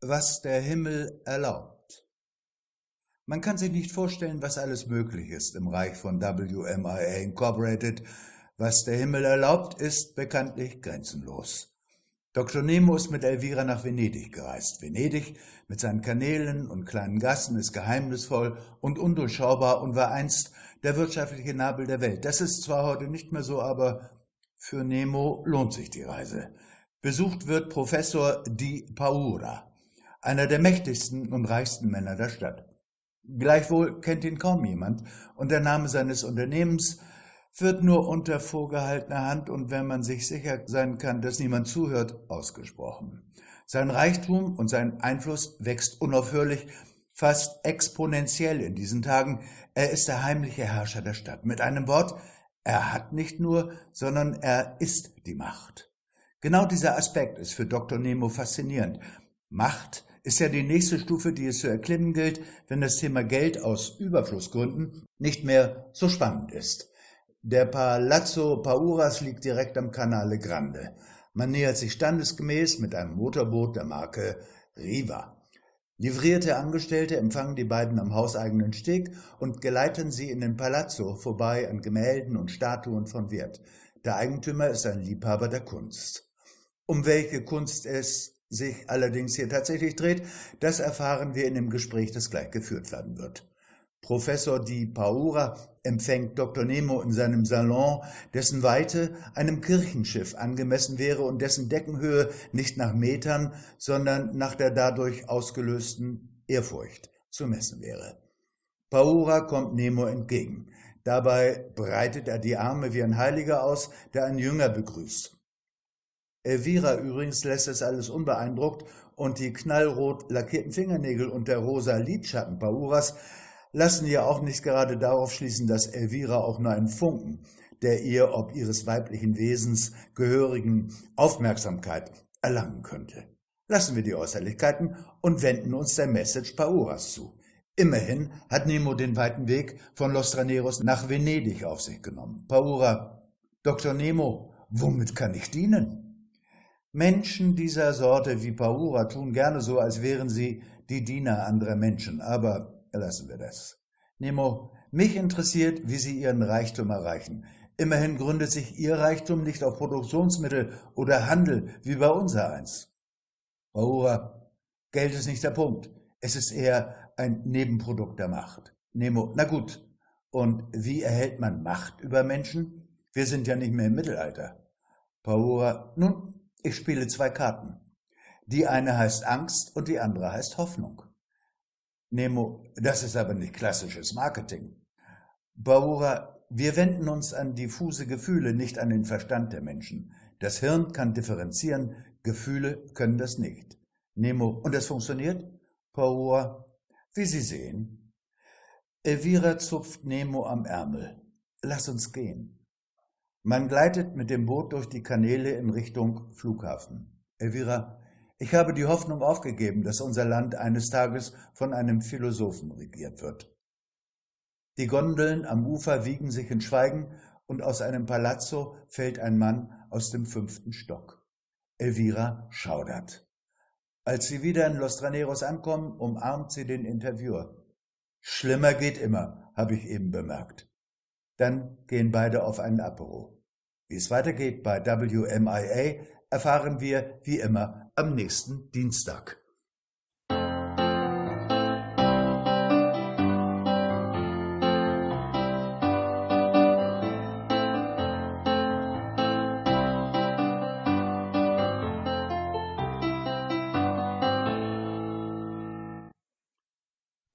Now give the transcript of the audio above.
was der Himmel erlaubt. Man kann sich nicht vorstellen, was alles möglich ist im Reich von WMIA Incorporated. Was der Himmel erlaubt, ist bekanntlich grenzenlos. Dr. Nemo ist mit Elvira nach Venedig gereist. Venedig mit seinen Kanälen und kleinen Gassen ist geheimnisvoll und undurchschaubar und war einst der wirtschaftliche Nabel der Welt. Das ist zwar heute nicht mehr so, aber für Nemo lohnt sich die Reise. Besucht wird Professor Di Paura einer der mächtigsten und reichsten Männer der Stadt. Gleichwohl kennt ihn kaum jemand und der Name seines Unternehmens wird nur unter vorgehaltener Hand und wenn man sich sicher sein kann, dass niemand zuhört, ausgesprochen. Sein Reichtum und sein Einfluss wächst unaufhörlich, fast exponentiell in diesen Tagen. Er ist der heimliche Herrscher der Stadt. Mit einem Wort, er hat nicht nur, sondern er ist die Macht. Genau dieser Aspekt ist für Dr. Nemo faszinierend. Macht ist ja die nächste Stufe, die es zu erklimmen gilt, wenn das Thema Geld aus Überflussgründen nicht mehr so spannend ist. Der Palazzo Pauras liegt direkt am Canale Grande. Man nähert sich standesgemäß mit einem Motorboot der Marke Riva. Livrierte Angestellte empfangen die beiden am hauseigenen Steg und geleiten sie in den Palazzo vorbei an Gemälden und Statuen von Wert. Der Eigentümer ist ein Liebhaber der Kunst. Um welche Kunst es sich allerdings hier tatsächlich dreht, das erfahren wir in dem Gespräch, das gleich geführt werden wird. Professor Di Paura empfängt Dr. Nemo in seinem Salon, dessen Weite einem Kirchenschiff angemessen wäre und dessen Deckenhöhe nicht nach Metern, sondern nach der dadurch ausgelösten Ehrfurcht zu messen wäre. Paura kommt Nemo entgegen. Dabei breitet er die Arme wie ein Heiliger aus, der einen Jünger begrüßt. Elvira übrigens lässt es alles unbeeindruckt und die knallrot lackierten Fingernägel und der rosa Lidschatten Pauras lassen ja auch nicht gerade darauf schließen, dass Elvira auch nur einen Funken der ihr ob ihres weiblichen Wesens gehörigen Aufmerksamkeit erlangen könnte. Lassen wir die Äußerlichkeiten und wenden uns der Message Pauras zu. Immerhin hat Nemo den weiten Weg von Los Traneros nach Venedig auf sich genommen. Paura, Dr. Nemo, womit kann ich dienen? Menschen dieser Sorte wie Paura tun gerne so, als wären sie die Diener anderer Menschen, aber lassen wir das. Nemo, mich interessiert, wie Sie Ihren Reichtum erreichen. Immerhin gründet sich Ihr Reichtum nicht auf Produktionsmittel oder Handel wie bei unser eins. Paura, Geld ist nicht der Punkt. Es ist eher ein Nebenprodukt der Macht. Nemo, na gut. Und wie erhält man Macht über Menschen? Wir sind ja nicht mehr im Mittelalter. Paura, nun, ich spiele zwei Karten. Die eine heißt Angst und die andere heißt Hoffnung. Nemo, das ist aber nicht klassisches Marketing. Baura, wir wenden uns an diffuse Gefühle, nicht an den Verstand der Menschen. Das Hirn kann differenzieren, Gefühle können das nicht. Nemo, und das funktioniert? Baura, wie Sie sehen. Elvira zupft Nemo am Ärmel. Lass uns gehen. Man gleitet mit dem Boot durch die Kanäle in Richtung Flughafen. Elvira, ich habe die Hoffnung aufgegeben, dass unser Land eines Tages von einem Philosophen regiert wird. Die Gondeln am Ufer wiegen sich in Schweigen und aus einem Palazzo fällt ein Mann aus dem fünften Stock. Elvira schaudert. Als sie wieder in Los Traneros ankommen, umarmt sie den Interviewer. Schlimmer geht immer, habe ich eben bemerkt. Dann gehen beide auf einen Apero. Wie es weitergeht bei WMIA erfahren wir wie immer am nächsten Dienstag.